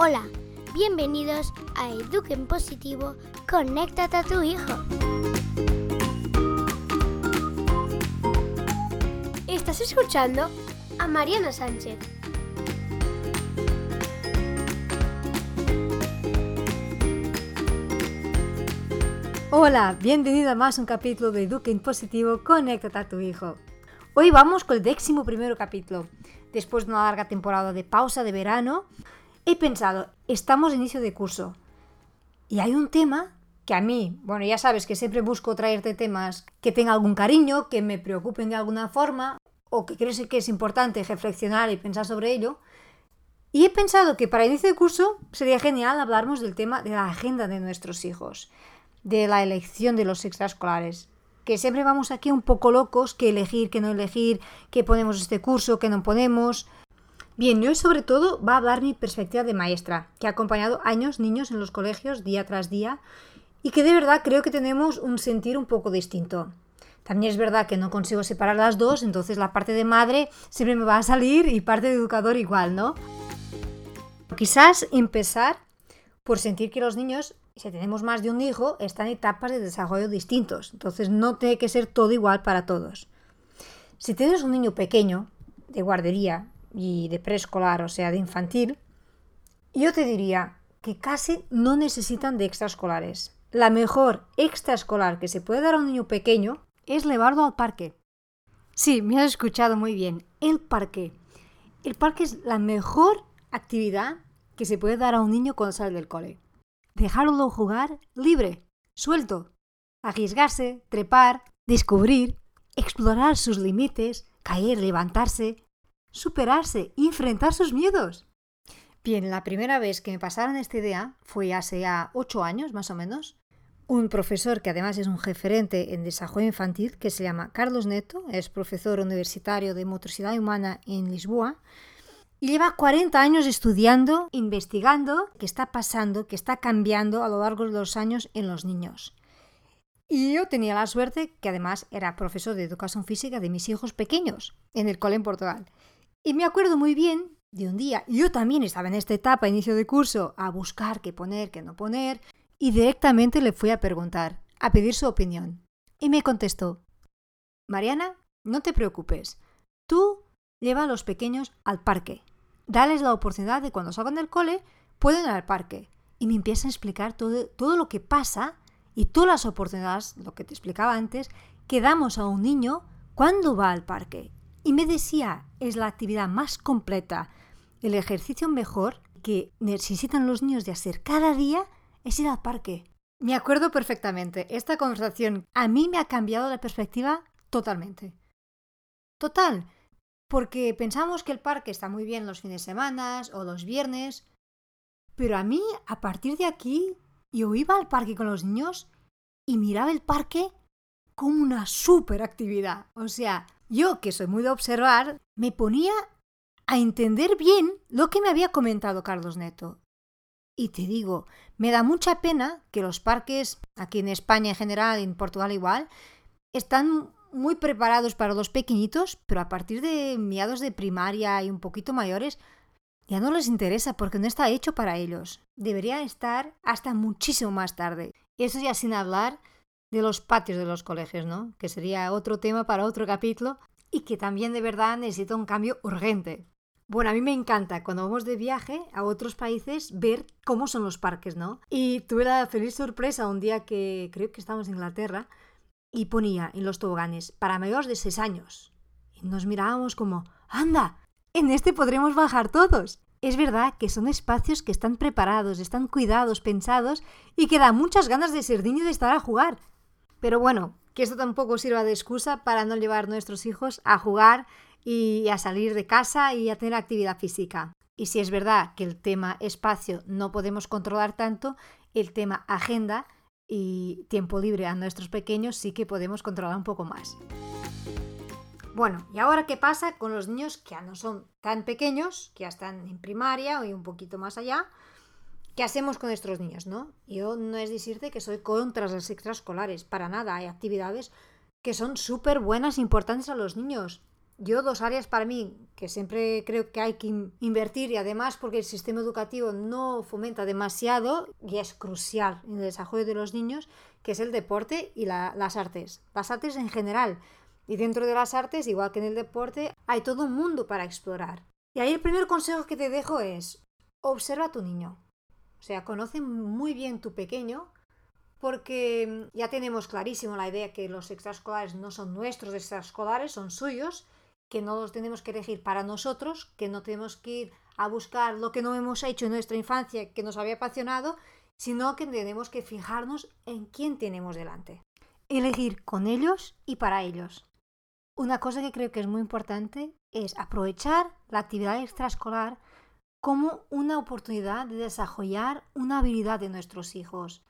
Hola, bienvenidos a Eduquen Positivo, conéctate a tu hijo. Estás escuchando a Mariana Sánchez. Hola, bienvenido a más un capítulo de Eduquen Positivo, conéctate a tu hijo. Hoy vamos con el décimo primero capítulo. Después de una larga temporada de pausa de verano, he pensado, estamos en inicio de curso y hay un tema que a mí, bueno, ya sabes que siempre busco traerte temas que tengan algún cariño, que me preocupen de alguna forma o que creo que es importante reflexionar y pensar sobre ello. Y he pensado que para inicio de curso sería genial hablarnos del tema de la agenda de nuestros hijos, de la elección de los extraescolares. Que siempre vamos aquí un poco locos, que elegir, que no elegir, que ponemos este curso, que no ponemos. Bien, hoy sobre todo va a hablar mi perspectiva de maestra, que ha acompañado años niños en los colegios día tras día y que de verdad creo que tenemos un sentir un poco distinto. También es verdad que no consigo separar las dos, entonces la parte de madre siempre me va a salir y parte de educador igual, ¿no? Quizás empezar por sentir que los niños, si tenemos más de un hijo, están en etapas de desarrollo distintos, entonces no tiene que ser todo igual para todos. Si tienes un niño pequeño, de guardería y de preescolar, o sea, de infantil, yo te diría que casi no necesitan de extraescolares. La mejor extraescolar que se puede dar a un niño pequeño es llevarlo al parque. Sí, me has escuchado muy bien. El parque. El parque es la mejor actividad que se puede dar a un niño cuando sale del cole. Dejarlo jugar libre, suelto. Arriesgarse, trepar, descubrir, explorar sus límites, caer, levantarse, superarse, enfrentar sus miedos. Bien, la primera vez que me pasaron esta idea fue hace ya ocho años más o menos, un profesor que además es un referente en desarrollo infantil, que se llama Carlos Neto, es profesor universitario de motricidad humana en Lisboa, y lleva 40 años estudiando, investigando qué está pasando, qué está cambiando a lo largo de los años en los niños. Y yo tenía la suerte que además era profesor de educación física de mis hijos pequeños en el cole en Portugal. Y me acuerdo muy bien de un día, yo también estaba en esta etapa, inicio de curso, a buscar qué poner, qué no poner, y directamente le fui a preguntar, a pedir su opinión. Y me contestó, Mariana, no te preocupes, tú lleva a los pequeños al parque. Dales la oportunidad de cuando salgan del cole, pueden ir al parque. Y me empieza a explicar todo, todo lo que pasa y todas las oportunidades, lo que te explicaba antes, que damos a un niño cuando va al parque. Y me decía, es la actividad más completa, el ejercicio mejor que necesitan los niños de hacer cada día es ir al parque. Me acuerdo perfectamente. Esta conversación a mí me ha cambiado la perspectiva totalmente. Total. Porque pensamos que el parque está muy bien los fines de semana o los viernes. Pero a mí, a partir de aquí, yo iba al parque con los niños y miraba el parque como una super actividad. O sea, yo que soy muy de observar, me ponía a entender bien lo que me había comentado Carlos Neto. Y te digo, me da mucha pena que los parques, aquí en España en general, en Portugal igual, están muy preparados para los pequeñitos, pero a partir de mediados de primaria y un poquito mayores, ya no les interesa porque no está hecho para ellos. Debería estar hasta muchísimo más tarde. Eso ya sin hablar de los patios de los colegios, ¿no? Que sería otro tema para otro capítulo y que también de verdad necesita un cambio urgente. Bueno, a mí me encanta cuando vamos de viaje a otros países ver cómo son los parques, ¿no? Y tuve la feliz sorpresa un día que creo que estábamos en Inglaterra y ponía en los toboganes para mayores de 6 años. Y nos mirábamos como, anda, en este podremos bajar todos. Es verdad que son espacios que están preparados, están cuidados, pensados y que da muchas ganas de ser niño y de estar a jugar. Pero bueno, que esto tampoco sirva de excusa para no llevar a nuestros hijos a jugar y a salir de casa y a tener actividad física. Y si es verdad que el tema espacio no podemos controlar tanto, el tema agenda y tiempo libre a nuestros pequeños sí que podemos controlar un poco más. Bueno, ¿y ahora qué pasa con los niños que ya no son tan pequeños, que ya están en primaria o un poquito más allá? ¿Qué hacemos con nuestros niños, no? Yo no es decirte que soy contra las extraescolares, para nada. Hay actividades que son súper buenas e importantes a los niños yo dos áreas para mí que siempre creo que hay que invertir y además porque el sistema educativo no fomenta demasiado y es crucial en el desarrollo de los niños, que es el deporte y las artes. Las artes en general. Y dentro de las artes, igual que en el deporte, hay todo un mundo para explorar. Y ahí el primer consejo que te dejo es, observa a tu niño. O sea, conoce muy bien tu pequeño porque ya tenemos clarísimo la idea que los extraescolares no son nuestros extraescolares, son suyos, que no los tenemos que elegir para nosotros, que no tenemos que ir a buscar lo que no hemos hecho en nuestra infancia que nos había apasionado, sino que tenemos que fijarnos en quién tenemos delante. Elegir con ellos y para ellos. Una cosa que creo que es muy importante es aprovechar la actividad extraescolar como una oportunidad de desarrollar una habilidad de nuestros hijos,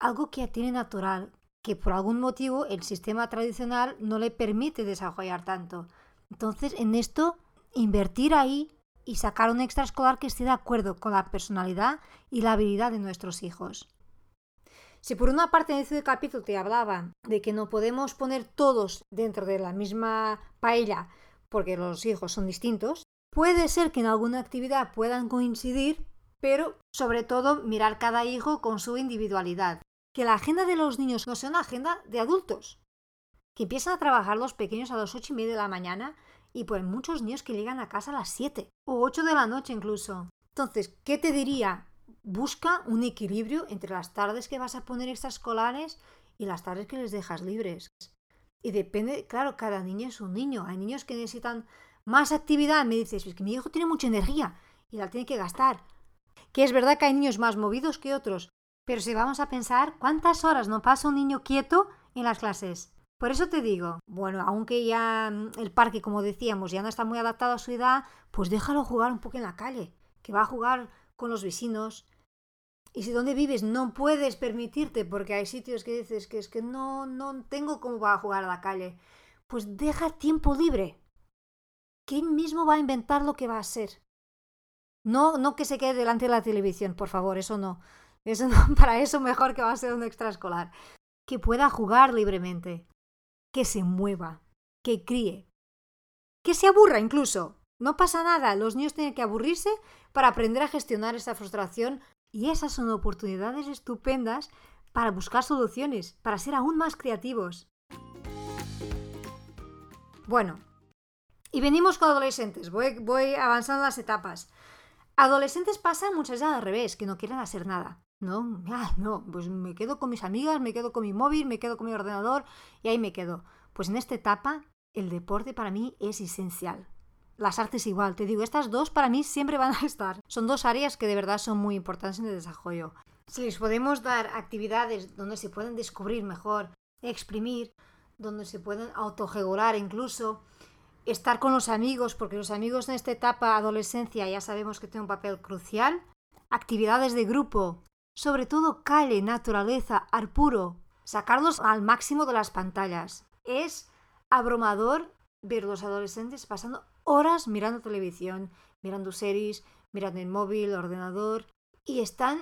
algo que tiene natural, que por algún motivo el sistema tradicional no le permite desarrollar tanto. Entonces, en esto, invertir ahí y sacar un extraescolar que esté de acuerdo con la personalidad y la habilidad de nuestros hijos. Si por una parte en este capítulo te hablaba de que no podemos poner todos dentro de la misma paella porque los hijos son distintos, puede ser que en alguna actividad puedan coincidir, pero sobre todo mirar cada hijo con su individualidad. Que la agenda de los niños no sea una agenda de adultos, que empiezan a trabajar los pequeños a las ocho y media de la mañana y pues muchos niños que llegan a casa a las 7 o 8 de la noche incluso. Entonces, ¿qué te diría? Busca un equilibrio entre las tardes que vas a poner extraescolares y las tardes que les dejas libres. Y depende, claro, cada niño es un niño. Hay niños que necesitan más actividad. Me dices, es que mi hijo tiene mucha energía y la tiene que gastar. Que es verdad que hay niños más movidos que otros. Pero si vamos a pensar, ¿cuántas horas no pasa un niño quieto en las clases? Por eso te digo, bueno, aunque ya mm, el parque, como decíamos, ya no está muy adaptado a su edad, pues déjalo jugar un poco en la calle, que va a jugar con los vecinos. Y si donde vives no puedes permitirte, porque hay sitios que dices que es que no, no tengo cómo va a jugar a la calle, pues deja tiempo libre. Que él mismo va a inventar lo que va a ser. No, no que se quede delante de la televisión, por favor, eso no. Eso no, para eso mejor que va a ser un extraescolar. Que pueda jugar libremente que se mueva, que críe, que se aburra incluso. No pasa nada, los niños tienen que aburrirse para aprender a gestionar esa frustración y esas son oportunidades estupendas para buscar soluciones, para ser aún más creativos. Bueno, y venimos con adolescentes, voy, voy avanzando las etapas. Adolescentes pasa muchas veces al revés, que no quieren hacer nada. No, ah, no, pues me quedo con mis amigas, me quedo con mi móvil, me quedo con mi ordenador y ahí me quedo. Pues en esta etapa el deporte para mí es esencial. Las artes igual, te digo, estas dos para mí siempre van a estar. Son dos áreas que de verdad son muy importantes en el desarrollo. Si les podemos dar actividades donde se pueden descubrir mejor, exprimir, donde se pueden autogegorar incluso, estar con los amigos, porque los amigos en esta etapa adolescencia ya sabemos que tienen un papel crucial, actividades de grupo, sobre todo calle, naturaleza, ar puro, sacarlos al máximo de las pantallas. Es abrumador ver los adolescentes pasando horas mirando televisión, mirando series, mirando el móvil, el ordenador, y están,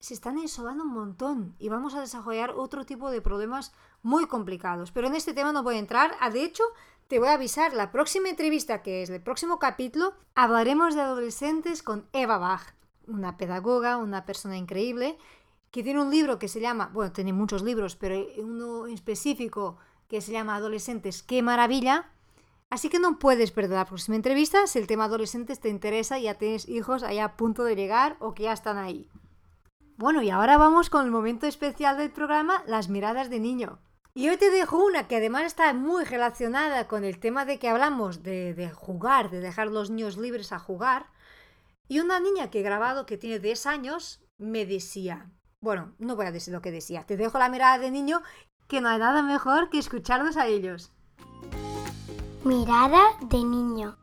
se están insolando un montón y vamos a desarrollar otro tipo de problemas muy complicados. Pero en este tema no voy a entrar. Ah, de hecho, te voy a avisar, la próxima entrevista, que es el próximo capítulo, hablaremos de adolescentes con Eva Bach una pedagoga, una persona increíble, que tiene un libro que se llama, bueno, tiene muchos libros, pero uno específico que se llama Adolescentes, qué maravilla. Así que no puedes perder la próxima entrevista si el tema adolescentes te interesa y ya tienes hijos allá a punto de llegar o que ya están ahí. Bueno, y ahora vamos con el momento especial del programa, las miradas de niño. Y hoy te dejo una que además está muy relacionada con el tema de que hablamos de, de jugar, de dejar los niños libres a jugar. Y una niña que he grabado que tiene 10 años me decía, bueno, no voy a decir lo que decía, te dejo la mirada de niño, que no hay nada mejor que escucharlos a ellos. Mirada de niño.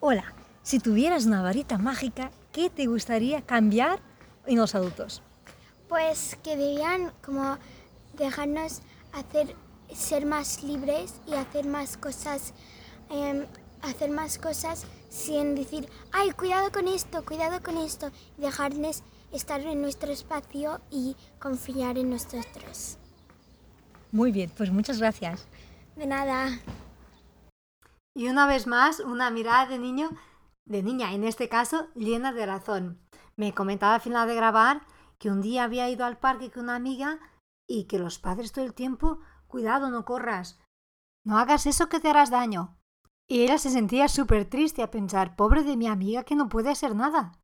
Hola, si tuvieras una varita mágica, ¿qué te gustaría cambiar en los adultos? Pues que debían como dejarnos hacer, ser más libres y hacer más cosas em, hacer más cosas sin decir, ay, cuidado con esto, cuidado con esto, dejarnos estar en nuestro espacio y confiar en nosotros. Muy bien, pues muchas gracias. De nada. Y una vez más, una mirada de niño, de niña en este caso, llena de razón. Me comentaba al final de grabar que un día había ido al parque con una amiga y que los padres todo el tiempo, cuidado, no corras, no hagas eso que te harás daño. Y ella se sentía súper triste a pensar, pobre de mi amiga que no puede hacer nada.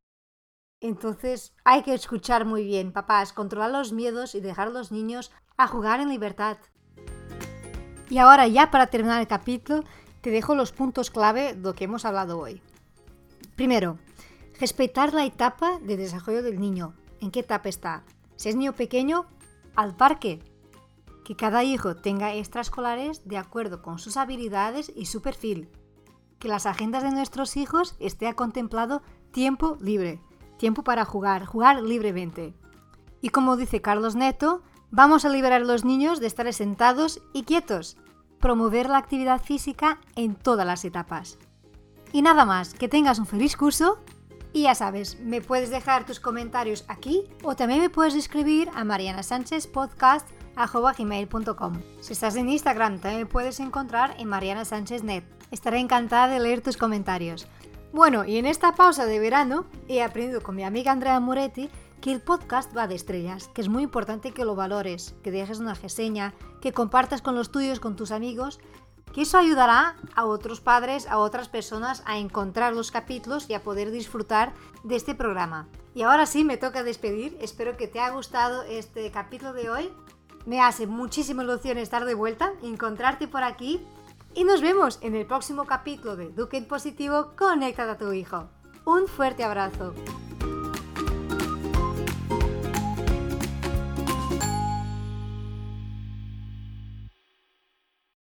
Entonces hay que escuchar muy bien, papás, controlar los miedos y dejar a los niños a jugar en libertad. Y ahora ya para terminar el capítulo, te dejo los puntos clave de lo que hemos hablado hoy. Primero, respetar la etapa de desarrollo del niño. ¿En qué etapa está? Si es niño pequeño, al parque, que cada hijo tenga extraescolares de acuerdo con sus habilidades y su perfil. Que las agendas de nuestros hijos esté contemplado tiempo libre, tiempo para jugar, jugar libremente. Y como dice Carlos Neto, vamos a liberar a los niños de estar sentados y quietos, promover la actividad física en todas las etapas. Y nada más, que tengas un feliz curso y ya sabes, me puedes dejar tus comentarios aquí o también me puedes escribir a Mariana gmail.com. Si estás en Instagram, también puedes encontrar en Mariana Sánchez Net. Estaré encantada de leer tus comentarios. Bueno, y en esta pausa de verano he aprendido con mi amiga Andrea Moretti que el podcast va de estrellas, que es muy importante que lo valores, que dejes una reseña, que compartas con los tuyos, con tus amigos, que eso ayudará a otros padres, a otras personas a encontrar los capítulos y a poder disfrutar de este programa. Y ahora sí, me toca despedir. Espero que te haya gustado este capítulo de hoy me hace muchísima ilusión estar de vuelta, encontrarte por aquí y nos vemos en el próximo capítulo de Duque en Positivo Conecta a tu hijo. Un fuerte abrazo.